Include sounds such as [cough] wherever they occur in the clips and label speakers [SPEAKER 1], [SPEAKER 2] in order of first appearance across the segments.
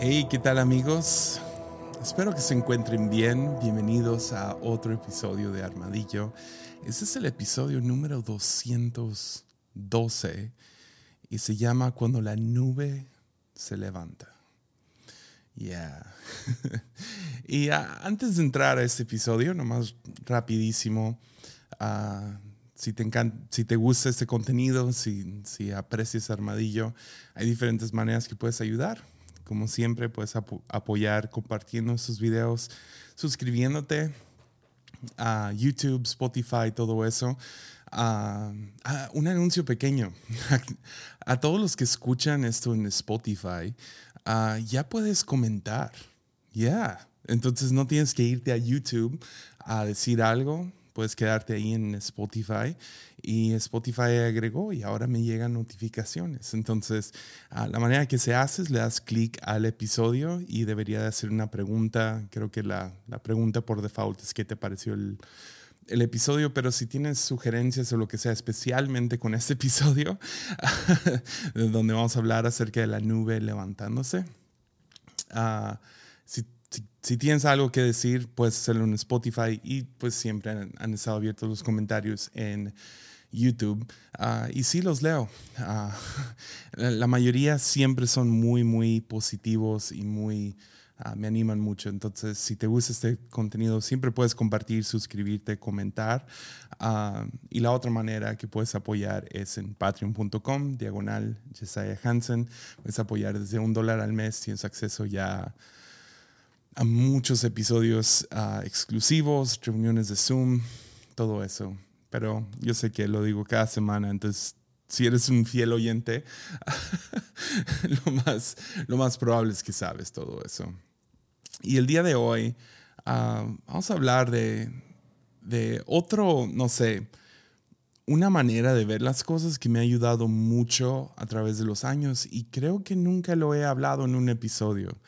[SPEAKER 1] Hey, ¿qué tal amigos? Espero que se encuentren bien. Bienvenidos a otro episodio de Armadillo. Este es el episodio número 212 y se llama Cuando la nube se levanta. Yeah. [laughs] y antes de entrar a este episodio, nomás rapidísimo, uh, si te, encanta, si te gusta este contenido, si, si aprecias Armadillo, hay diferentes maneras que puedes ayudar. Como siempre, puedes ap apoyar compartiendo estos videos, suscribiéndote a YouTube, Spotify, todo eso. Uh, un anuncio pequeño. [laughs] a todos los que escuchan esto en Spotify, uh, ya puedes comentar. Ya. Yeah. Entonces no tienes que irte a YouTube a decir algo puedes quedarte ahí en Spotify y Spotify agregó y ahora me llegan notificaciones. Entonces, la manera que se hace es le das clic al episodio y debería de hacer una pregunta. Creo que la, la pregunta por default es qué te pareció el, el episodio, pero si tienes sugerencias o lo que sea, especialmente con este [laughs] episodio, [laughs] donde vamos a hablar acerca de la nube levantándose. Uh, si si, tienes algo que decir, puedes hacerlo en Spotify y pues siempre han, estado abiertos los comentarios en YouTube. Uh, y sí los leo. [laughs] Uh, la mayoría siempre son muy, muy positivos y muy... Uh, me animan mucho. Entonces, si te gusta este contenido, siempre puedes compartir, suscribirte, comentar. y la otra manera que puedes apoyar es en patreon.com, diagonal Jesiah Hansen. Puedes apoyar desde un dólar al mes. Tienes acceso ya a muchos episodios uh, exclusivos, reuniones de Zoom, todo eso. Pero yo sé que lo digo cada semana, entonces si eres un fiel oyente, [laughs] lo, más, lo más probable es que sabes todo eso. Y el día de hoy uh, vamos a hablar de, de otro, no sé, una manera de ver las cosas que me ha ayudado mucho a través de los años y creo que nunca lo he hablado en un episodio.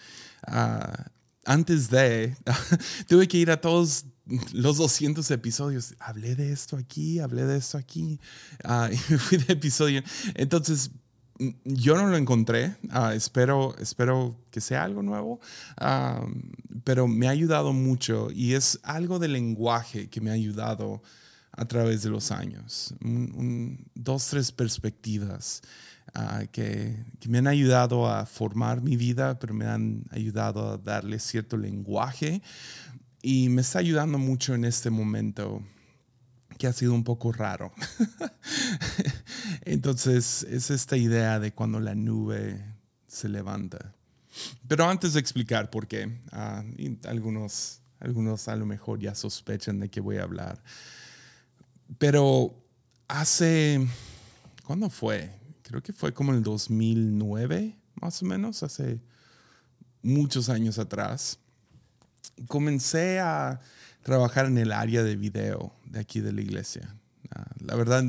[SPEAKER 1] Uh, antes de, [laughs] tuve que ir a todos los 200 episodios. Hablé de esto aquí, hablé de esto aquí, uh, [laughs] y me fui de episodio. Entonces, mm, yo no lo encontré. Uh, espero, espero que sea algo nuevo, uh, pero me ha ayudado mucho y es algo de lenguaje que me ha ayudado a través de los años. Un, un, dos, tres perspectivas. Uh, que, que, me han ayudado a formar mi vida, pero me han ayudado a darle cierto lenguaje y me está ayudando mucho en este momento que ha sido un poco raro. [laughs] Entonces es esta idea de cuando la nube se levanta. Pero antes de explicar por qué, uh, algunos, algunos a lo mejor ya sospechan de qué voy a hablar. Pero hace, ¿cuándo fue? Creo que fue como el 2009, más o menos, hace muchos años atrás, comencé a trabajar en el área de video de aquí de la iglesia. Ah, la verdad,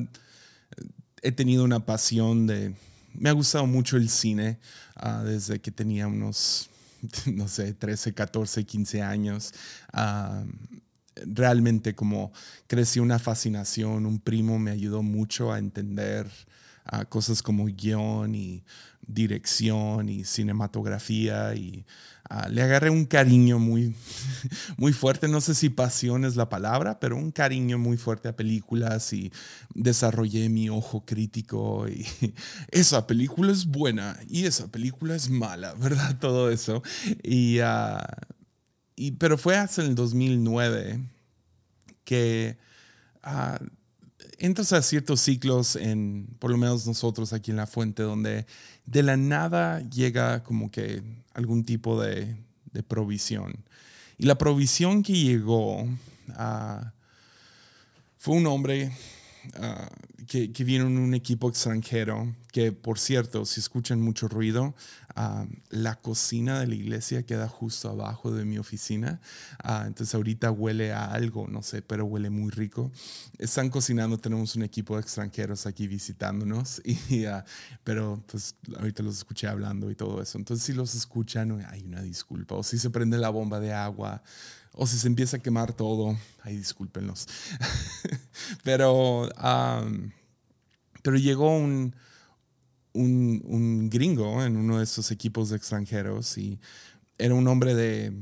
[SPEAKER 1] he tenido una pasión de... Me ha gustado mucho el cine uh, desde que tenía unos, [laughs] no sé, 13, 14, 15 años. Uh, realmente como crecí una fascinación, un primo me ayudó mucho a entender a cosas como guion y dirección y cinematografía y uh, le agarré un cariño muy, [laughs] muy fuerte, no sé si pasión es la palabra, pero un cariño muy fuerte a películas y desarrollé mi ojo crítico y [laughs] esa película es buena y esa película es mala, [laughs] ¿verdad? Todo eso. Y, uh, y pero fue hasta el 2009 que... Uh, entras a ciertos ciclos en, por lo menos nosotros aquí en la fuente, donde de la nada llega como que algún tipo de, de provisión. Y la provisión que llegó uh, fue un hombre uh, que, que, vino en un equipo extranjero, que por cierto, si escuchan mucho ruido, la cocina de la iglesia queda justo abajo de mi oficina. Uh, entonces ahorita huele a algo, no sé, pero huele muy rico. Están cocinando, tenemos un equipo de extranjeros aquí visitándonos, [laughs] y, uh, pero pues ahorita los escuché hablando y todo eso. Entonces si los escuchan, hay una disculpa. O si se prende la bomba de agua, o si se empieza a quemar todo, ahí discúlpenlos. [laughs] pero, um, pero llegó un un, gringo en uno de esos equipos extranjeros y era un hombre de,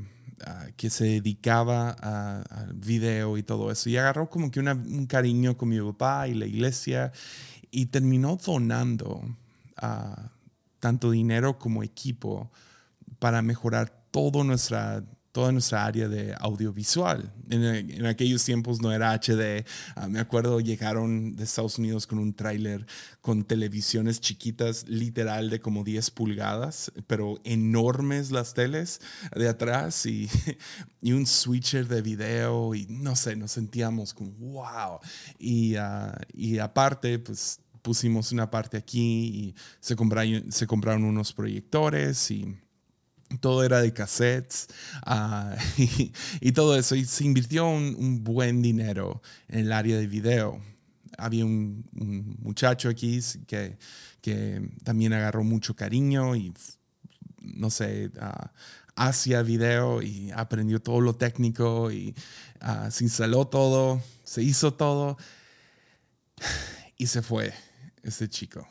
[SPEAKER 1] ah, que se dedicaba al video y todo eso. Y agarró como que un cariño con mi papá y la iglesia y terminó donando uh, tanto dinero como equipo para mejorar todo nuestra toda nuestra área de audiovisual. En, aquellos tiempos no era HD. Ah, me acuerdo llegaron de Estados Unidos con un tráiler con televisiones chiquitas, literal de como 10 pulgadas, pero enormes las teles de atrás y, [laughs] y un switcher de video y no sé, nos sentíamos como wow. Y, ah, y aparte, pues pusimos una parte aquí y se compraron, se compraron unos proyectores y todo era de cassettes ah, [laughs] y, todo eso. Y se invirtió un, buen dinero en el área de video. Había un, muchacho aquí que, que, también agarró mucho cariño y, no sé, uh, hacia video y aprendió todo lo técnico y ah, se instaló todo, se hizo todo [sighs] y se fue ese chico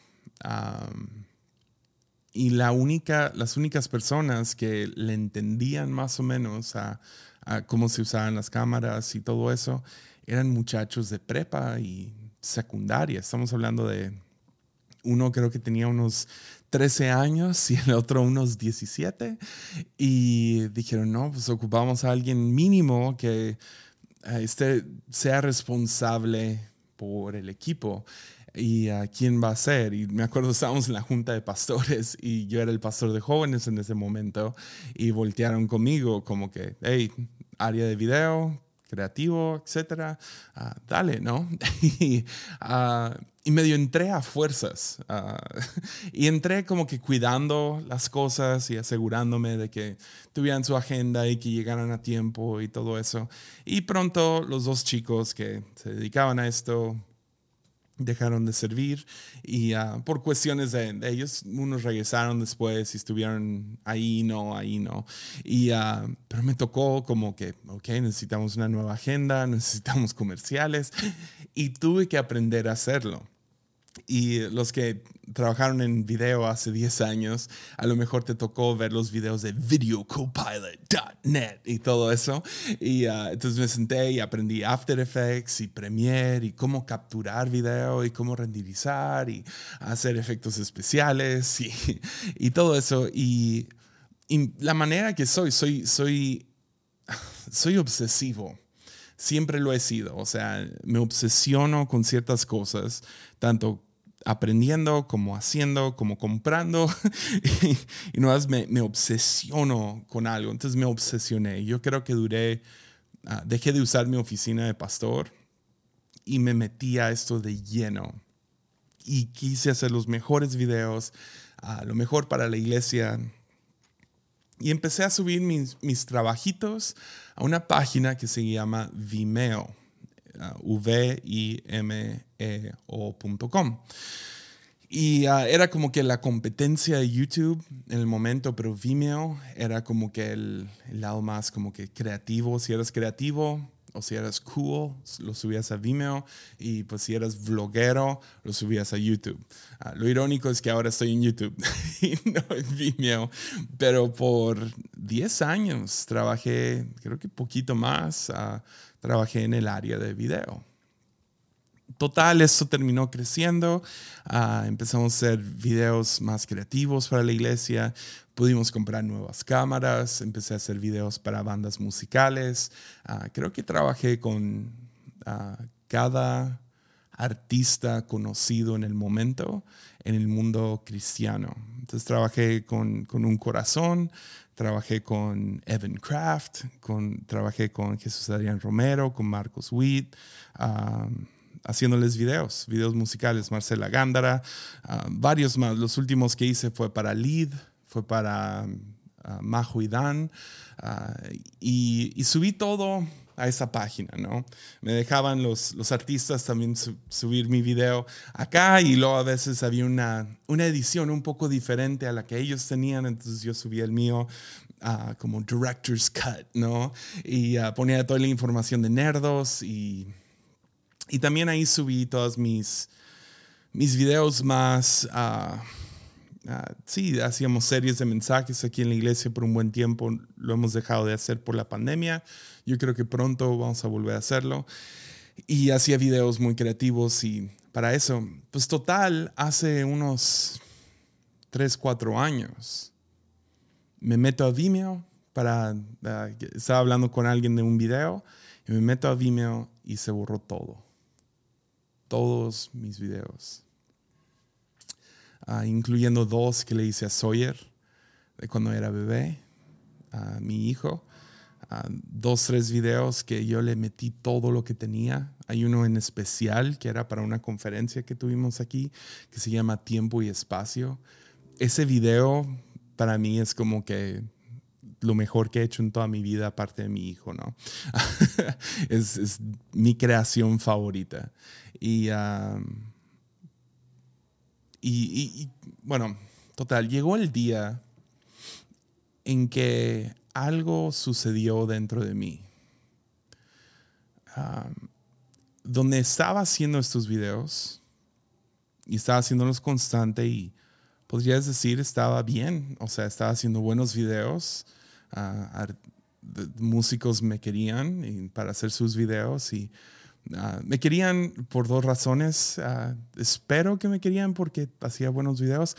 [SPEAKER 1] y la única, las únicas personas que le entendían más o menos a, cómo se usaban las cámaras y todo eso eran muchachos de prepa y secundaria. Estamos hablando de uno creo que tenía unos 13 años y el otro unos 17. Y dijeron, no, pues ocupamos a alguien mínimo que este, sea responsable por el equipo y a quién va a ser. Y me acuerdo, estábamos en la junta de pastores y yo era el pastor de jóvenes en ese momento y voltearon conmigo como que, hey, área de video, creativo, etcétera, ah, dale, ¿no? [laughs] y, uh, y, medio entré a fuerzas ah, [laughs] y entré como que cuidando las cosas y asegurándome de que tuvieran su agenda y que llegaran a tiempo y todo eso. Y pronto los dos chicos que se dedicaban a esto dejaron de servir y ah, por cuestiones de, ellos, unos regresaron después y estuvieron ahí, no, ahí, no. Y, uh, pero me tocó como que, ok, necesitamos una nueva agenda, [laughs] necesitamos comerciales y tuve que aprender a hacerlo. Y los que trabajaron en video hace 10 años, a lo mejor te tocó ver los videos de videocopilot.net y todo eso. Y uh, entonces me senté y aprendí After Effects y Premiere y cómo capturar video y cómo renderizar y hacer efectos especiales y, todo eso. Y, y, la manera que soy, soy, soy, soy obsesivo siempre lo he sido. O sea, me obsesiono con ciertas cosas, tanto aprendiendo como haciendo, como comprando. [laughs] y, no más me, me, obsesiono con algo. Entonces me obsesioné. Yo creo que duré, ah, dejé de usar mi oficina de pastor y me metí a esto de lleno. Y quise hacer los mejores videos, uh, lo mejor para la iglesia, y empecé a subir mis, mis trabajitos a una página que se llama Vimeo, uh, v i m e ocom Y uh, era como que la competencia de YouTube en el momento, pero Vimeo era como que el, el, lado más como que creativo. Si eras creativo, o si eras cool, lo subías a Vimeo y pues si eras vloguero, lo subías a YouTube. Ah, lo irónico es que ahora estoy en YouTube [laughs] y no en Vimeo, pero por 10 años trabajé, creo que poquito más, uh, trabajé en el área de video. Total, esto terminó creciendo, uh, empezamos a hacer videos más creativos para la iglesia, Pudimos comprar nuevas cámaras, empecé a hacer videos para bandas musicales. Ah, creo que trabajé con ah, cada artista conocido en el momento en el mundo cristiano. Entonces trabajé con, con un corazón, trabajé con Evan Kraft, con, trabajé con Jesús Adrián Romero, con Marcos Witt, ah, haciéndoles videos, videos musicales, Marcela Gándara, varios más. Los últimos que hice fue para Lead, fue para uh, Majo y Dan, ah, y, subí todo a esa página, ¿no? Me dejaban los, los artistas también subir mi video acá y luego a veces había una, una edición un poco diferente a la que ellos tenían, entonces yo subía el mío uh, como director's cut, ¿no? Y ponía toda la información de nerdos y, y también ahí subí todos mis, mis videos más ah, sí, hacíamos series de mensajes aquí en la iglesia por un buen tiempo, lo hemos dejado de hacer por la pandemia, yo creo que pronto vamos a volver a hacerlo. Y hacía videos muy creativos y para eso, pues total, hace unos 3, 4 años, me meto a Vimeo para, ah, estaba hablando con alguien de un video y me meto a Vimeo y se borró todo. Todos mis videos. Ah, incluyendo dos que le hice a Sawyer de cuando era bebé, a mi hijo. Ah, dos, tres videos que yo le metí todo lo que tenía. Hay uno en especial que era para una conferencia que tuvimos aquí, que se llama Tiempo y Espacio. Ese video para mí es como que lo mejor que he hecho en toda mi vida, aparte de mi hijo, ¿no? [laughs] es, mi creación favorita. Y, y, bueno, total, llegó el día en que algo sucedió dentro de mí. donde estaba haciendo estos videos y estaba haciéndolos constante y podrías decir estaba bien, o sea, estaba haciendo buenos videos, músicos me querían para hacer sus videos y ah, me querían por dos razones. Ah, espero que me querían porque hacía buenos videos,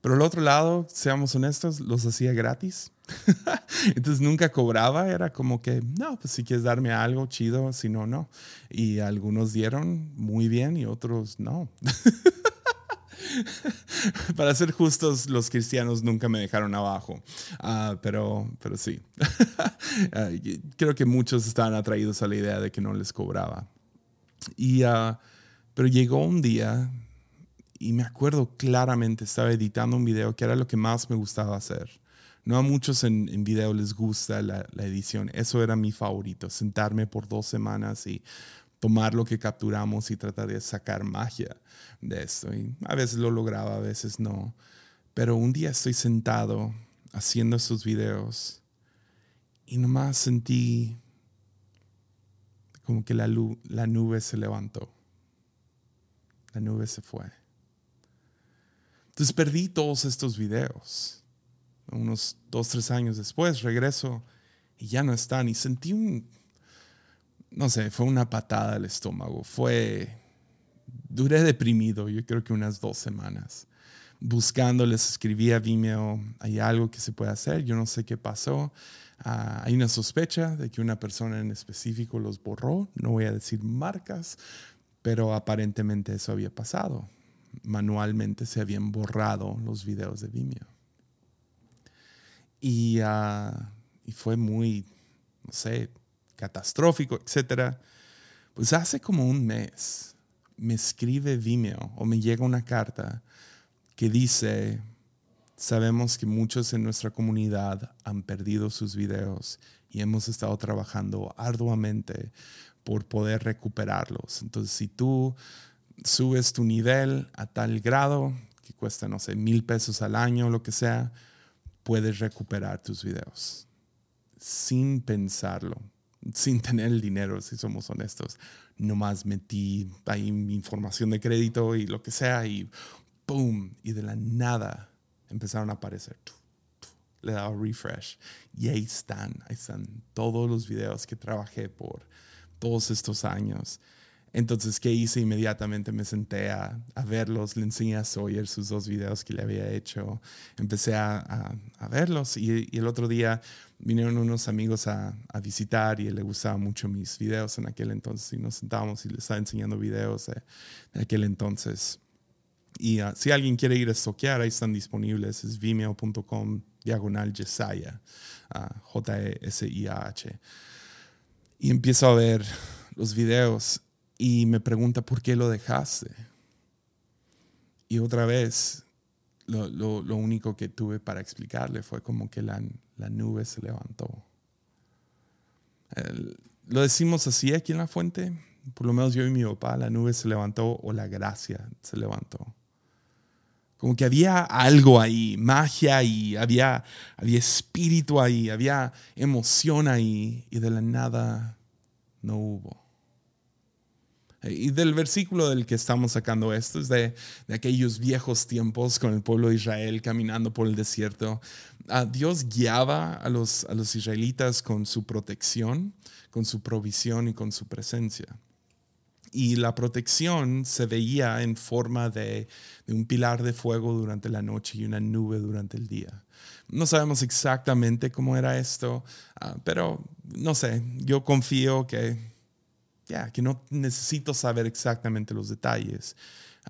[SPEAKER 1] pero el otro lado, seamos honestos, los hacía gratis. [laughs] Entonces nunca cobraba, era como que, no, pues si quieres darme algo chido, si no, no. Y algunos dieron muy bien y otros no. [laughs] Para ser justos, los cristianos nunca me dejaron abajo, ah, pero, pero sí. [laughs] Ah, creo que muchos estaban atraídos a la idea de que no les cobraba. Y, uh, pero llegó un día y me acuerdo claramente, estaba editando un video que era lo que más me gustaba hacer. No a muchos en, en video les gusta la, edición. Eso era mi favorito, sentarme por dos semanas y tomar lo que capturamos y tratar de sacar magia de esto. Y a veces lo lograba, a veces no. Pero un día estoy sentado haciendo estos videos y nomás sentí como que la, nube se levantó. La nube se fue. Entonces perdí todos estos videos. Unos dos, tres años después regreso y ya no están. Y sentí un, no sé, fue una patada al estómago. Fue, duré deprimido, yo creo que unas dos semanas. Buscando, les escribí a Vimeo, hay algo que se puede hacer, yo no sé qué pasó. Ah, hay una sospecha de que una persona en específico los borró, no voy a decir marcas, pero aparentemente eso había pasado. Manualmente se habían borrado los videos de Vimeo. Y, ah, y fue muy, no sé, catastrófico, etcétera, pues hace como un mes me escribe Vimeo o me llega una carta que dice, sabemos que muchos en nuestra comunidad han perdido sus videos y hemos estado trabajando arduamente por poder recuperarlos. Entonces, si tú subes tu nivel a tal grado que cuesta, no sé, mil pesos al año o lo que sea, puedes recuperar tus videos sin pensarlo sin [laughs] tener el dinero, si somos honestos. Nomás metí ahí mi información de crédito y lo que sea y ¡boom! Y de la nada empezaron a aparecer. Le daba refresh y ahí están, ahí están todos los videos que trabajé por todos estos años. Entonces, ¿qué hice? Inmediatamente me senté a, a, verlos, le enseñé a Sawyer sus dos videos que le había hecho, empecé a, a, verlos y, y, el otro día vinieron unos amigos a, visitar y le gustaban mucho mis videos en aquel entonces y nos sentábamos y les estaba enseñando videos de, aquel entonces. Y uh, si alguien quiere ir a estoquear, ahí están disponibles, es vimeo.com diagonal Jesaya, uh, J-E-S-I-A-H. Y empiezo a ver los videos y me pregunta por qué lo dejaste. Y otra vez, lo, lo, lo único que tuve para explicarle fue como que la, la nube se levantó. lo decimos así aquí en la fuente, por lo menos yo y mi papá, la nube se levantó o la gracia se levantó. Como que había algo ahí, magia ahí, había, había espíritu ahí, había emoción ahí y de la nada no hubo. Y del versículo del que estamos sacando esto es de, aquellos viejos tiempos con el pueblo de Israel caminando por el desierto. Ah, Dios guiaba a los, a los israelitas con su protección, con su provisión y con su presencia. Y la protección se veía en forma de, un pilar de fuego durante la noche y una nube durante el día. No sabemos exactamente cómo era esto, ah, pero no sé, yo confío que que no necesito saber exactamente los detalles.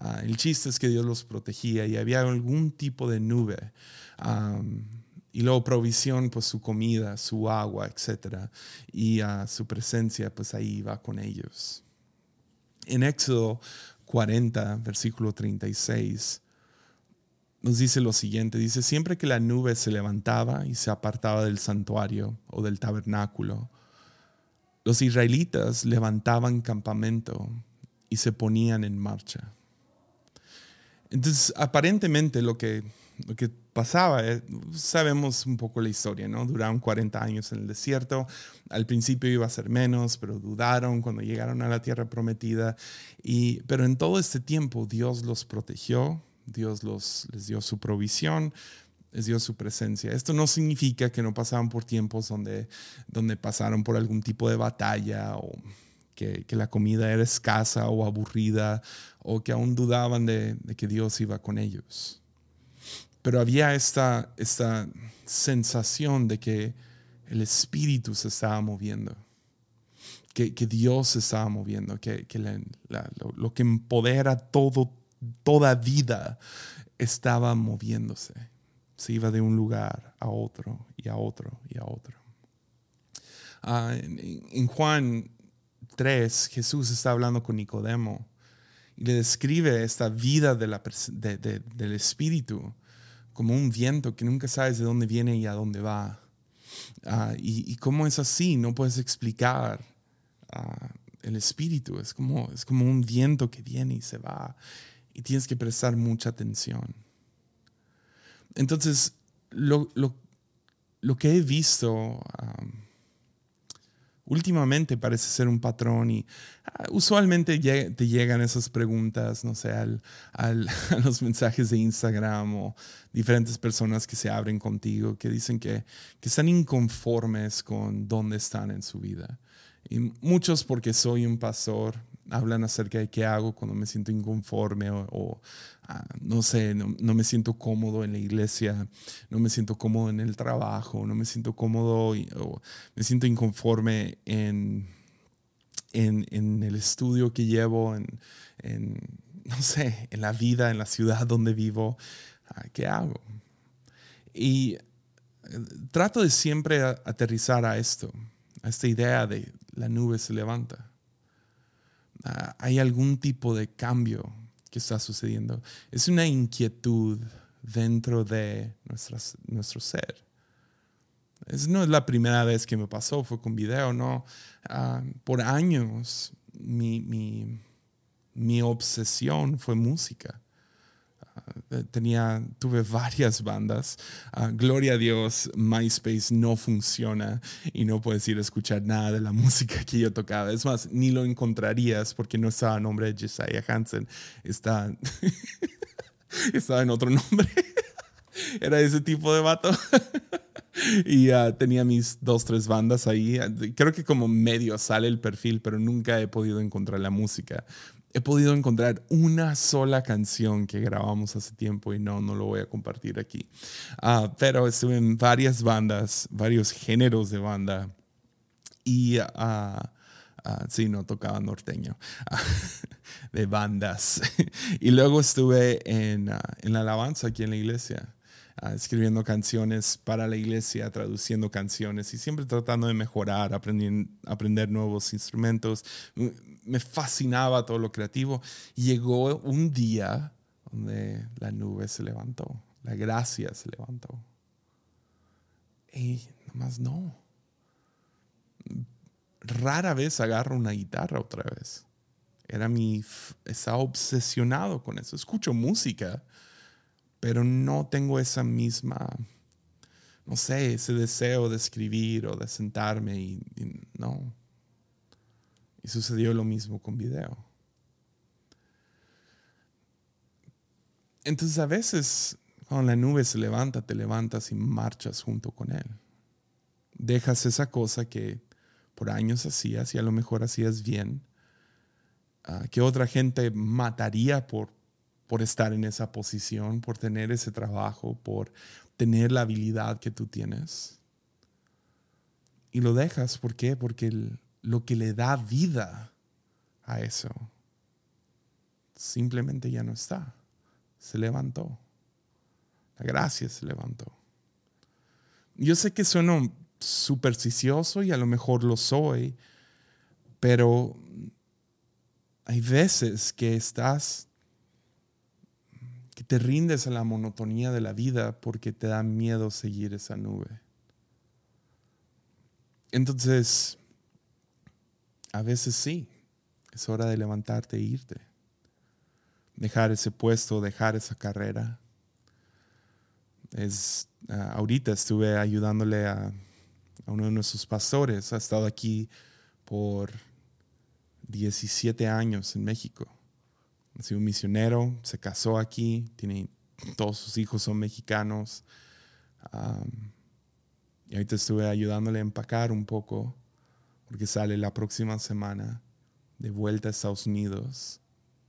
[SPEAKER 1] Ah, el chiste es que Dios los protegía y había algún tipo de nube. y luego provisión, pues su comida, su agua, etc. Y su presencia, pues ahí iba con ellos. En Éxodo 40, versículo 36, nos dice lo siguiente, dice, siempre que la nube se levantaba y se apartaba del santuario o del tabernáculo, los israelitas levantaban campamento y se ponían en marcha. Entonces, aparentemente lo que, lo que pasaba, eh, sabemos un poco la historia, ¿no? Duraron 40 años en el desierto, al principio iba a ser menos, pero dudaron cuando llegaron a la tierra prometida, y, pero en todo este tiempo Dios los protegió, Dios los, les dio su provisión, es Dios su presencia. Esto no significa que no pasaban por tiempos donde, donde pasaron por algún tipo de batalla o que, la comida era escasa o aburrida o que aún dudaban de, que Dios iba con ellos. Pero había esta, esta sensación de que el Espíritu se estaba moviendo, que, Dios se estaba moviendo, que, lo, lo, que empodera todo, toda vida estaba moviéndose se iba de un lugar a otro y a otro y a otro. Ah, en, Juan 3, Jesús está hablando con Nicodemo le describe esta vida del Espíritu como un viento que nunca sabes de dónde viene y a dónde va. Ah, y, y, cómo es así, no puedes explicar ah, el Espíritu, es como, es como un viento que viene y se va y tienes que prestar mucha atención. Entonces, lo, que he visto últimamente parece ser un patrón y ah, usualmente te llegan esas preguntas, no sé, al, [laughs] a los mensajes de Instagram o diferentes personas que se abren contigo que dicen que, que están inconformes con dónde están en su vida. Y muchos porque soy un pastor hablan acerca de qué hago cuando me siento inconforme o, ah, no sé, no, me siento cómodo en la iglesia, no me siento cómodo en el trabajo, no me siento cómodo o me siento inconforme en, en, el estudio que llevo, en, no sé, en la vida, en la ciudad donde vivo. Ah, ¿Qué hago? Y eh, trato de siempre aterrizar a esto, a esta idea de la nube se levanta. Ah, hay algún tipo de cambio que está sucediendo. Es una inquietud dentro de nuestro ser. Es, no es la primera vez que me pasó, fue con video, no. Ah, por años mi, mi obsesión fue música. Eh, tenía, tuve varias bandas. Ah, gloria a Dios, MySpace no funciona y no puedes ir a escuchar nada de la [laughs] música que yo tocaba. Es más, ni lo encontrarías porque no estaba a nombre de Josiah Hansen. Está, [laughs] estaba en otro nombre. [laughs] Era ese tipo de vato. y uh, tenía mis dos, tres bandas ahí. Creo que como medio sale el perfil, pero nunca he podido encontrar la música he podido encontrar una sola canción que grabamos hace tiempo y no, no lo voy a compartir aquí. Ah, pero estuve en varias bandas, varios géneros de banda y uh, sí, no tocaba norteño, [laughs] de bandas. [laughs] y luego estuve en, en la alabanza aquí en la iglesia. escribiendo canciones para la iglesia, traduciendo canciones y siempre tratando de mejorar, aprender nuevos instrumentos me fascinaba todo lo creativo. Llegó un día donde la nube se levantó, la gracia se levantó. Y nomás no. Rara vez agarro una guitarra otra vez. Era mi. Estaba obsesionado con eso. Escucho música, pero no tengo esa misma. No sé, ese deseo de escribir o de sentarme y no. Y sucedió lo mismo con video. Entonces a veces cuando la nube se levanta, te levantas y marchas junto con él. Dejas esa cosa que por años hacías y a lo mejor hacías bien, ah, que otra gente mataría por, por estar en esa posición, por tener ese trabajo, por tener la habilidad que tú tienes. Y lo dejas, ¿por qué? Porque el, lo que le da vida a eso simplemente ya no está. Se levantó. La gracia se levantó. Yo sé que sueno supersticioso y a lo mejor lo soy, pero hay veces que estás, que te rindes a la monotonía de la vida porque te da miedo seguir esa nube. Entonces, a veces sí, es hora de levantarte e irte. Dejar ese puesto, dejar esa carrera. Es, ah, ahorita estuve ayudándole a, uno de nuestros pastores. Ha estado aquí por 17 años en México. Ha sido un misionero, se casó aquí, tiene, todos sus hijos son mexicanos. y ahorita estuve ayudándole a empacar un poco, porque sale la próxima semana de vuelta a Estados Unidos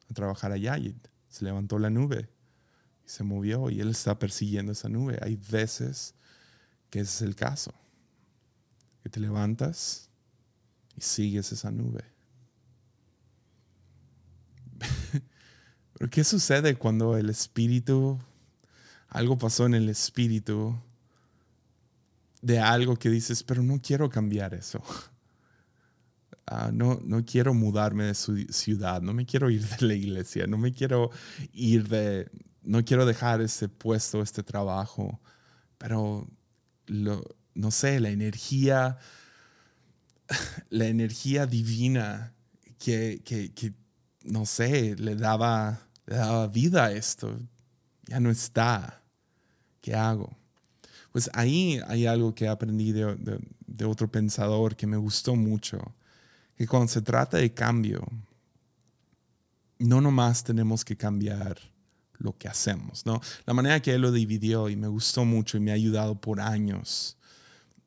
[SPEAKER 1] a trabajar allá y se levantó la nube y se movió y él está persiguiendo esa nube. Hay veces que ese es el caso, que te levantas y sigues esa nube. [laughs] Pero ¿qué sucede cuando el espíritu, algo pasó en el espíritu de algo que dices, pero no quiero cambiar eso? Ah, no, no quiero mudarme de su ciudad, no me quiero ir de la iglesia, no me quiero ir de, no quiero dejar este puesto, este trabajo, pero no sé, la energía, la energía divina que, que, no sé, le daba, daba vida a esto, ya no está. ¿Qué hago? Pues ahí hay algo que aprendí de, de otro pensador que me gustó mucho que cuando se trata de cambio, no nomás tenemos que cambiar lo que hacemos, ¿no? La manera que él lo dividió y me gustó mucho y me ha ayudado por años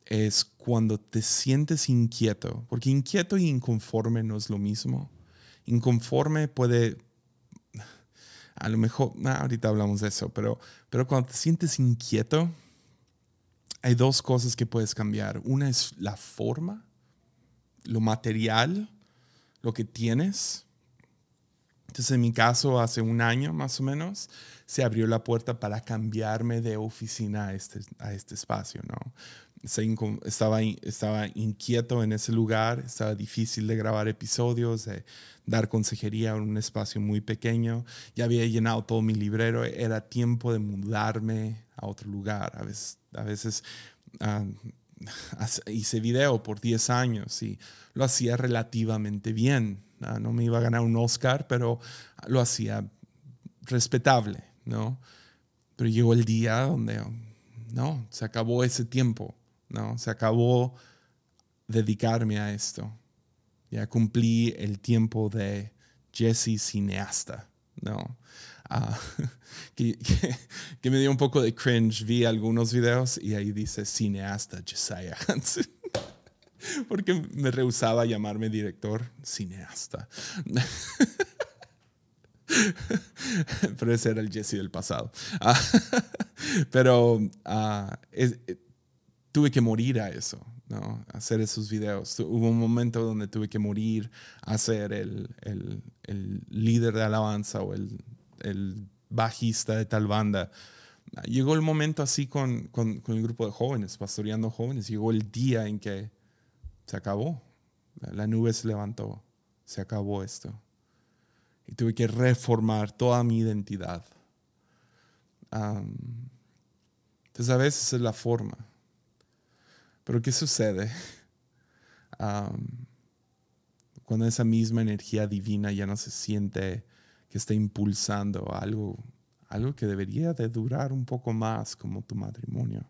[SPEAKER 1] es cuando te sientes inquieto, porque inquieto y inconforme no es lo mismo. Inconforme puede, a lo mejor, ahorita hablamos de eso, pero, pero cuando te sientes inquieto, hay dos cosas que puedes cambiar. Una es la forma lo material, lo que tienes. Entonces, en mi caso, hace un año más o menos, se abrió la puerta para cambiarme de oficina a este, a este espacio, ¿no? Estaba, estaba inquieto en ese lugar, estaba difícil de grabar episodios, de dar consejería en un espacio muy pequeño. Ya había llenado todo mi librero, era tiempo de mudarme a otro lugar. A veces, a veces ah, hice video por 10 años y lo hacía relativamente bien. No me iba a ganar un Oscar, pero lo hacía respetable, ¿no? Pero llegó el día donde, no, se acabó ese tiempo, ¿no? Se acabó dedicarme a esto. Ya cumplí el tiempo de Jesse cineasta, ¿no? Ah, [laughs] que, me dio un poco de cringe. Vi algunos videos y ahí dice cineasta Josiah Hansen. [laughs] Porque me rehusaba llamarme director cineasta. [laughs] Pero ese era el Jesse del pasado. Pero ah, eh, tuve que morir a eso, ¿no? hacer esos videos. Hubo un momento donde tuve que morir a ser el, el, el líder de alabanza o el el bajista de tal banda. Llegó el momento así con, con, el grupo de jóvenes, pastoreando jóvenes, llegó el día en que se acabó, la nube se levantó, se acabó esto. Y tuve que reformar toda mi identidad. entonces a veces es la forma. Pero ¿qué sucede? cuando esa misma energía divina ya no se siente que está impulsando algo, algo que debería de durar un poco más como tu matrimonio.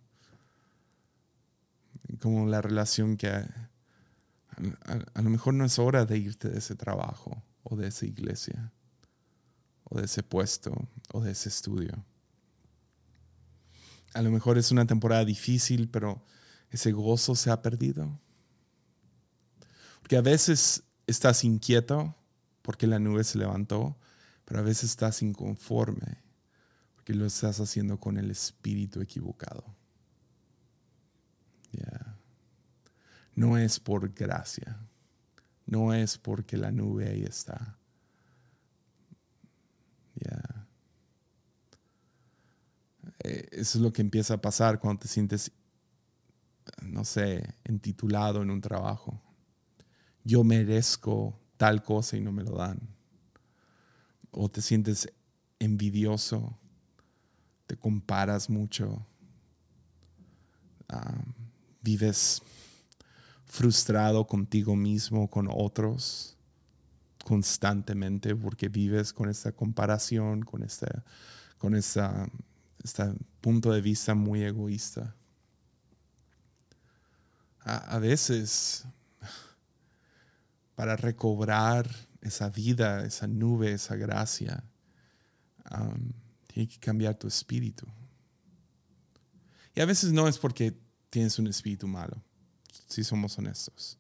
[SPEAKER 1] Como la relación que a, lo mejor no es hora de irte de ese trabajo o de esa iglesia. o de ese puesto o de ese estudio. A lo mejor es una temporada difícil, pero ese gozo se ha perdido. Porque a veces estás inquieto porque la nube se levantó, pero a veces estás inconforme porque lo estás haciendo con el espíritu equivocado. No es por gracia, no es porque la nube ahí está. Eh, eso es lo que empieza a pasar cuando te sientes, no sé, entitulado en un trabajo. Yo merezco tal cosa y no me lo dan. O te sientes envidioso, te comparas mucho, ah, vives frustrado contigo mismo, con otros, constantemente, porque vives con esta comparación, con este, con este punto de vista muy egoísta. A, veces, para recobrar esa vida, esa nube, esa gracia, um, tiene que cambiar tu espíritu. Y a veces no es porque tienes un espíritu malo si somos honestos.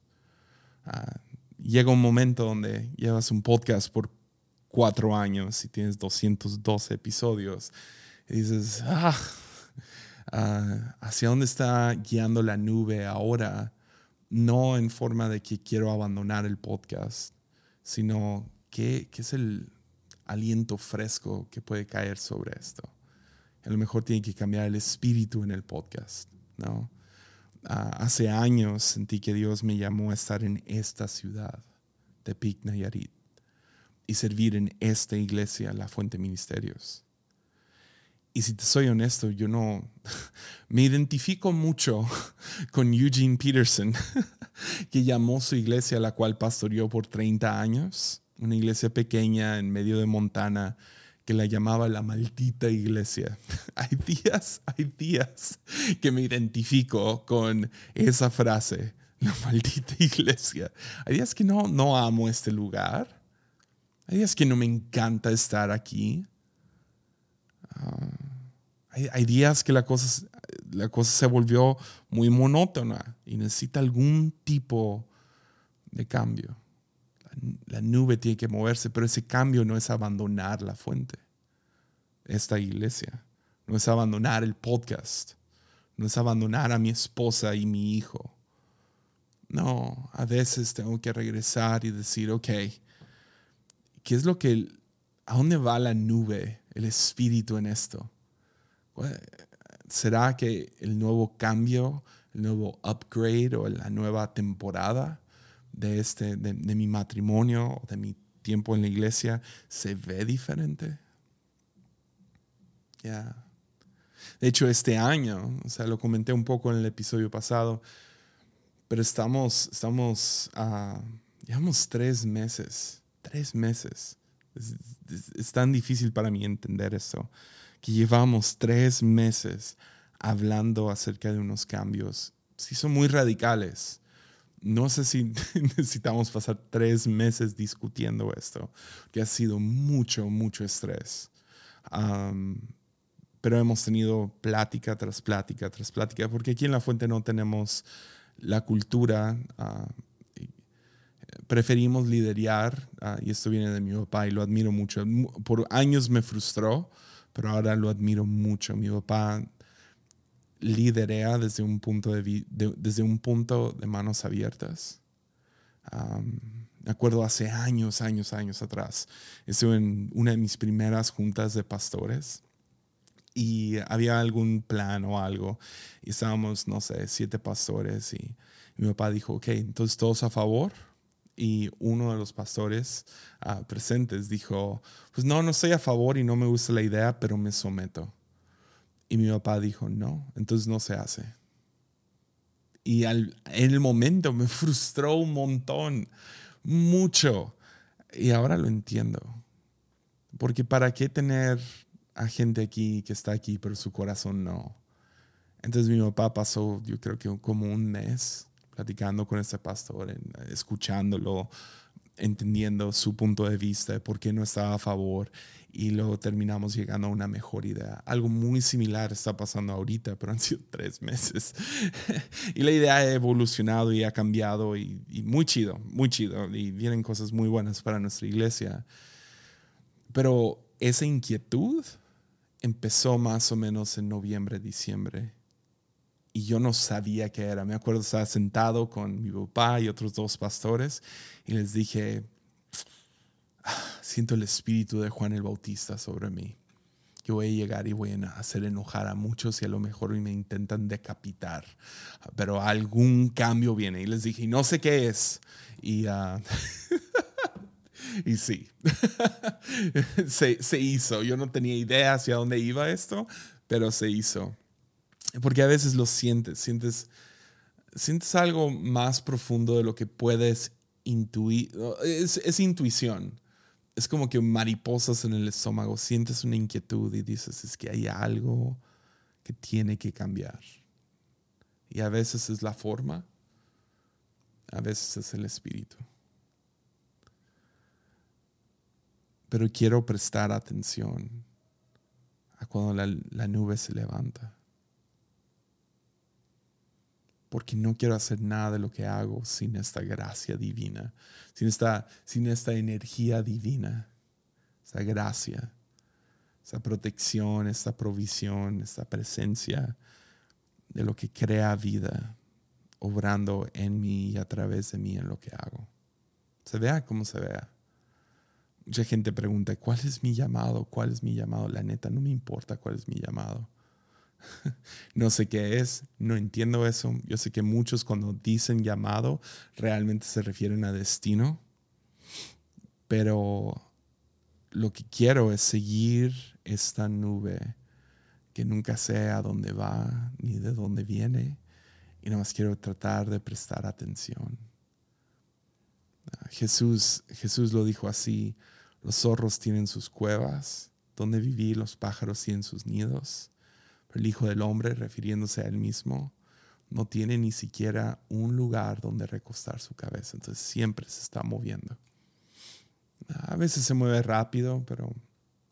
[SPEAKER 1] Ah, llega un momento donde llevas un podcast por cuatro años y tienes 212 episodios y dices, ah, ah, ¿hacia dónde está guiando la nube ahora? No en forma de que quiero abandonar el podcast, sino que, que es el aliento fresco que puede caer sobre esto. A lo mejor tiene que cambiar el espíritu en el podcast, ¿no? hace años sentí que Dios me llamó a estar en esta ciudad, Tepic Nayarit, y servir en esta iglesia, la Fuente Ministerios. Y si te soy honesto, yo no [laughs] me identifico mucho [laughs] con Eugene Peterson, [laughs] que llamó su iglesia, la cual pastoreó por 30 años, una iglesia pequeña en medio de Montana, que la llamaba la maldita iglesia. hay días, hay días que me identifico con esa frase, la maldita iglesia. Hay días que no, no amo este lugar. Hay días que no me encanta estar aquí. Ah, hay, días que la cosa, la cosa se volvió muy monótona y necesita algún tipo de cambio la nube tiene que moverse, pero ese cambio no es abandonar la fuente, esta iglesia, no es abandonar el podcast, no es abandonar a mi esposa y mi hijo. No, a veces tengo que regresar y decir, ok, ¿qué es lo que, a dónde va la nube, el espíritu en esto? ¿Será que el nuevo cambio, el nuevo upgrade o la nueva temporada de, este, de, mi matrimonio de mi tiempo en la iglesia se ve diferente. Ya. De hecho, este año, o sea, lo comenté un poco en el episodio pasado, pero estamos, estamos, uh, llevamos tres meses, tres meses. Es, es, tan difícil para mí entender eso, que llevamos tres meses hablando acerca de unos cambios, sí son muy radicales, no sé si [laughs] necesitamos pasar tres meses discutiendo esto, que ha sido mucho, mucho estrés. pero hemos tenido plática tras plática tras plática, porque aquí en La Fuente no tenemos la cultura. Ah, preferimos liderar, ah, y esto viene de mi papá y lo admiro mucho. Por años me frustró, pero ahora lo admiro mucho. Mi papá liderea desde un punto de, desde un punto de manos abiertas. me acuerdo hace años, años, años atrás, estuve en una de mis primeras juntas de pastores y había algún plan o algo y estábamos, no sé, siete pastores y mi papá dijo, ok, entonces todos a favor. Y uno de los pastores ah, presentes dijo, pues no, no estoy a favor y no me gusta la idea, pero me someto. Y mi papá dijo, no, entonces no se hace. Y al, en el momento me [laughs] frustró un montón, mucho. Y ahora lo entiendo. Porque ¿para qué tener a gente aquí que está aquí, pero su corazón no? Entonces mi papá pasó, yo creo que como un mes platicando con ese pastor, escuchándolo, entendiendo su punto de vista, por qué no estaba a favor y luego terminamos llegando a una mejor idea. Algo muy similar está pasando ahorita, pero han sido tres meses. [laughs] y la idea ha evolucionado y ha cambiado y, muy chido, muy chido. Y vienen cosas muy buenas para nuestra iglesia. Pero esa inquietud empezó más o menos en noviembre, diciembre. Y yo no sabía qué era. Me acuerdo, estaba sentado con mi papá y otros dos pastores y les dije, siento el espíritu de Juan el Bautista sobre mí. Yo voy a llegar y voy a hacer enojar a muchos y a lo mejor me intentan decapitar. Pero algún cambio viene. Y les dije, no sé qué es. Y, uh, [laughs] y sí, [laughs] se, se hizo. Yo no tenía idea hacia dónde iba esto, pero se hizo. Porque a veces lo sientes, sientes, sientes algo más profundo de lo que puedes intuir. Es, es intuición es como que mariposas en el estómago, sientes una inquietud y dices, es que hay algo que tiene que cambiar. Y a veces es la forma, a veces es el espíritu. Pero quiero prestar atención a cuando la, la nube se levanta porque no quiero hacer nada de lo que hago sin esta gracia divina, sin esta, sin esta energía divina, esta gracia, esta protección, esta provisión, esta presencia de lo que crea vida, obrando en mí y a través de mí en lo que hago. Se vea como se vea. Mucha gente pregunta, ¿cuál es mi llamado? ¿Cuál es mi llamado? La neta, no me importa cuál es mi llamado. [laughs] no sé qué es, no entiendo eso. Yo sé que muchos cuando dicen llamado realmente se refieren a destino, pero lo que quiero es seguir esta nube que nunca sé a dónde va ni de dónde viene y nada más quiero tratar de prestar atención. Jesús, Jesús lo dijo así, los zorros tienen sus cuevas, donde vivir los pájaros tienen sus nidos el Hijo del Hombre, refiriéndose a él mismo, no tiene ni siquiera un lugar donde recostar su cabeza. Entonces siempre se está moviendo. A veces se mueve rápido, pero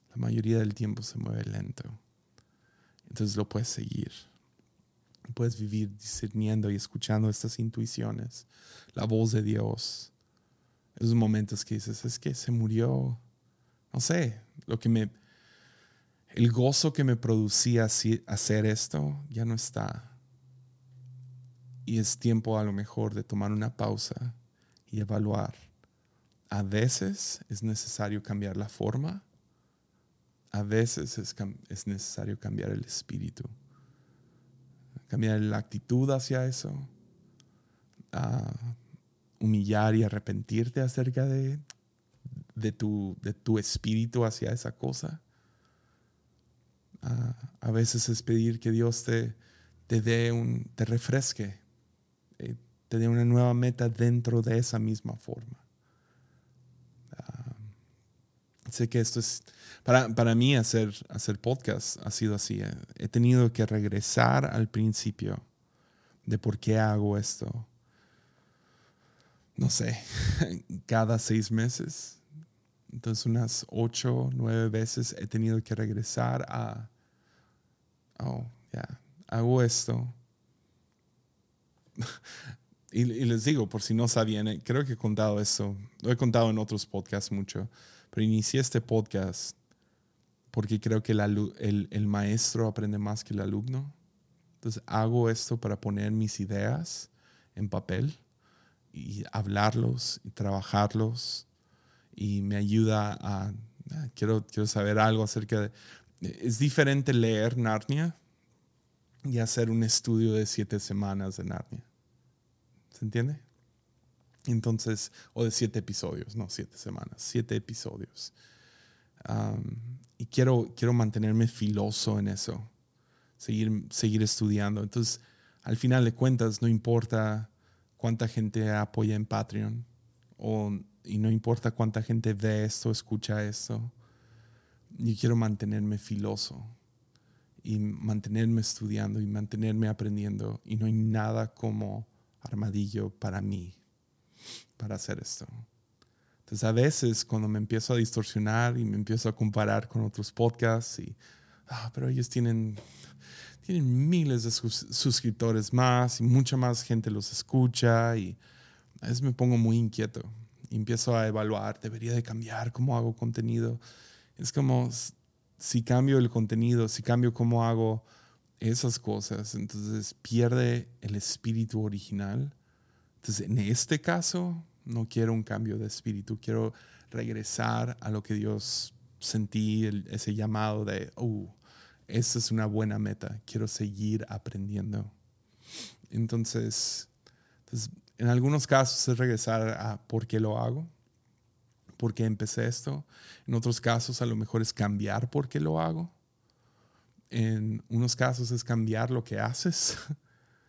[SPEAKER 1] la mayoría del tiempo se mueve lento. Entonces lo puedes seguir. Puedes vivir discerniendo y escuchando estas intuiciones, la voz de Dios. Esos momentos que dices, es que se murió, no sé, lo que me, el gozo que me producía hacer esto ya no está. Y es tiempo a lo mejor de tomar una pausa y evaluar. A veces es necesario cambiar la forma, a veces es, necesario cambiar el espíritu, cambiar la actitud hacia eso, humillar y arrepentirte acerca de tu espíritu hacia esa cosa a veces es pedir que Dios te, te dé un, te refresque, eh, te dé una nueva meta dentro de esa misma forma. Ah, sé que esto es, para, para mí hacer, hacer podcast ha sido así. Eh. He tenido que regresar al principio de por qué hago esto. No sé, [laughs] cada seis meses. Entonces unas ocho, nueve veces he tenido que regresar a oh, ya, hago esto. [laughs] y, les digo, por si no sabían, eh, creo que he contado esto, lo he contado en otros podcasts mucho, pero inicié este podcast porque creo que el, el maestro aprende más que el alumno. Entonces hago esto para poner mis ideas en papel y hablarlos y trabajarlos y me ayuda a, quiero, quiero saber algo acerca de, es diferente leer Narnia y hacer un estudio de siete semanas de Narnia. ¿Se entiende? Entonces, o de siete episodios, no siete semanas, siete episodios. y quiero, quiero mantenerme filoso en eso, seguir, seguir estudiando. Entonces, al final de cuentas, no importa cuánta gente apoya en Patreon, o, y no importa cuánta gente ve esto, escucha esto yo quiero mantenerme filoso y mantenerme estudiando y mantenerme aprendiendo. Y no hay nada como armadillo para mí, para hacer esto. Entonces a veces cuando me empiezo a distorsionar y me empiezo a comparar con otros podcasts y, ah, pero ellos tienen, tienen miles de suscriptores más y mucha más gente los escucha y a veces me pongo muy inquieto y empiezo a evaluar, debería de cambiar cómo hago contenido. Es como si cambio el contenido, si cambio cómo hago esas cosas, entonces pierde el espíritu original. Entonces, en este caso, no quiero un cambio de espíritu, quiero regresar a lo que Dios sentí, ese llamado de, oh, esa es una buena meta, quiero seguir aprendiendo. Entonces, entonces, en algunos casos es regresar a por qué lo hago, por qué empecé esto. En otros casos a lo mejor es cambiar por qué lo hago. En unos casos es cambiar lo que haces.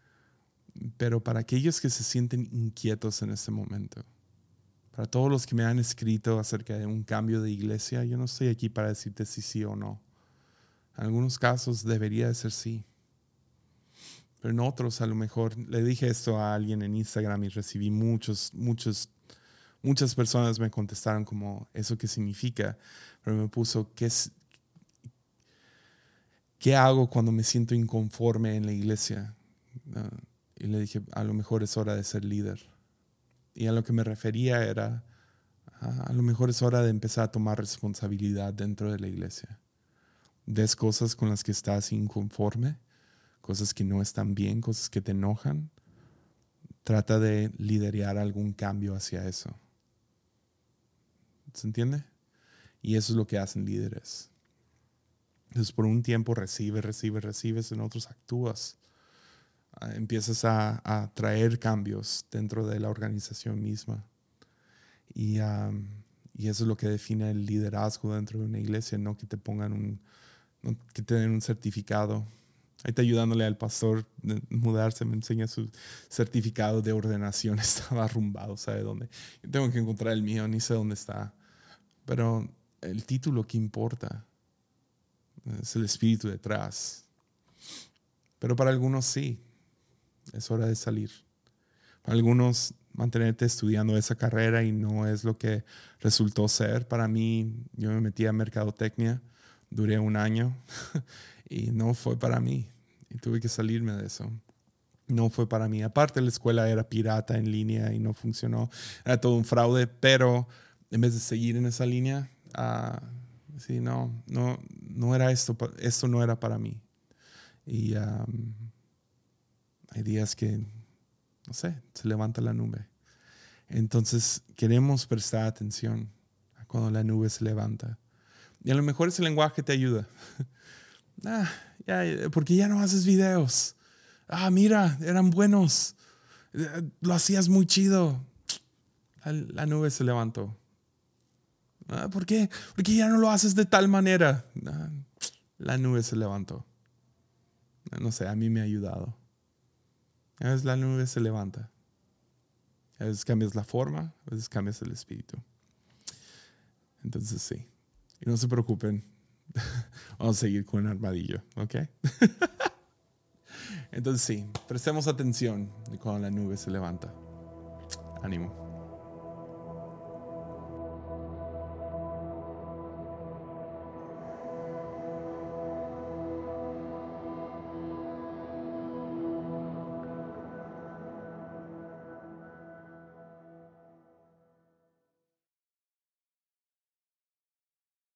[SPEAKER 1] [laughs] Pero para aquellos que se sienten inquietos en este momento, para todos los que me han escrito acerca de un cambio de iglesia, yo no estoy aquí para decirte si sí o no. En algunos casos debería de ser sí. Pero en otros a lo mejor le dije esto a alguien en Instagram y recibí muchos, muchos, muchas personas me contestaron como, ¿eso qué significa? Pero me puso, ¿qué, es, ¿qué hago cuando me siento inconforme en la iglesia? y le dije, a lo mejor es hora de ser líder. Y a lo que me refería era, a lo mejor es hora de empezar a tomar responsabilidad dentro de la iglesia. Ves cosas con las que estás inconforme, cosas que no están bien, cosas que te enojan. Trata de liderar algún cambio hacia eso. ¿Se entiende? Y eso es lo que hacen líderes. Entonces por un tiempo recibes, recibes, recibes, en otros actúas. Ah, empiezas a, traer cambios dentro de la organización misma. Y, y, eso es lo que define el liderazgo dentro de una iglesia, no que te pongan un, que un certificado. Ahí está ayudándole al pastor a mudarse, me enseña su certificado de ordenación, [laughs] estaba arrumbado, ¿sabe dónde? Tengo que encontrar el mío, ni sé dónde está. Pero el título que importa es el espíritu detrás. Pero para algunos sí, es hora de salir. Para algunos, mantenerte estudiando esa carrera y no es lo que resultó ser. Para mí, yo me metí a mercadotecnia, duré un año [laughs] y no fue para mí. Y tuve que salirme de eso. No fue para mí. Aparte, la escuela era pirata en línea y no funcionó. Era todo un fraude, pero en vez de seguir en esa línea, uh, sí, no, no, no era esto, esto no era para mí. Y hay días que, no sé, se levanta la nube. Entonces queremos prestar atención a cuando la nube se levanta. Y a lo mejor ese lenguaje te ayuda. [laughs] ah, ya, porque ya no haces videos. Ah, mira, eran buenos. Lo hacías muy chido. La, nube se levantó. Ah, ¿Por qué? Porque ya no lo haces de tal manera. Ah, la nube se levantó. No sé, a mí me ha ayudado. A veces la nube se levanta. A veces cambias la forma, a veces cambias el espíritu. Entonces sí. Y no se preocupen. [laughs] Vamos a seguir con el armadillo, ¿ok? [laughs] Entonces sí, prestemos atención cuando la nube se levanta. Ánimo.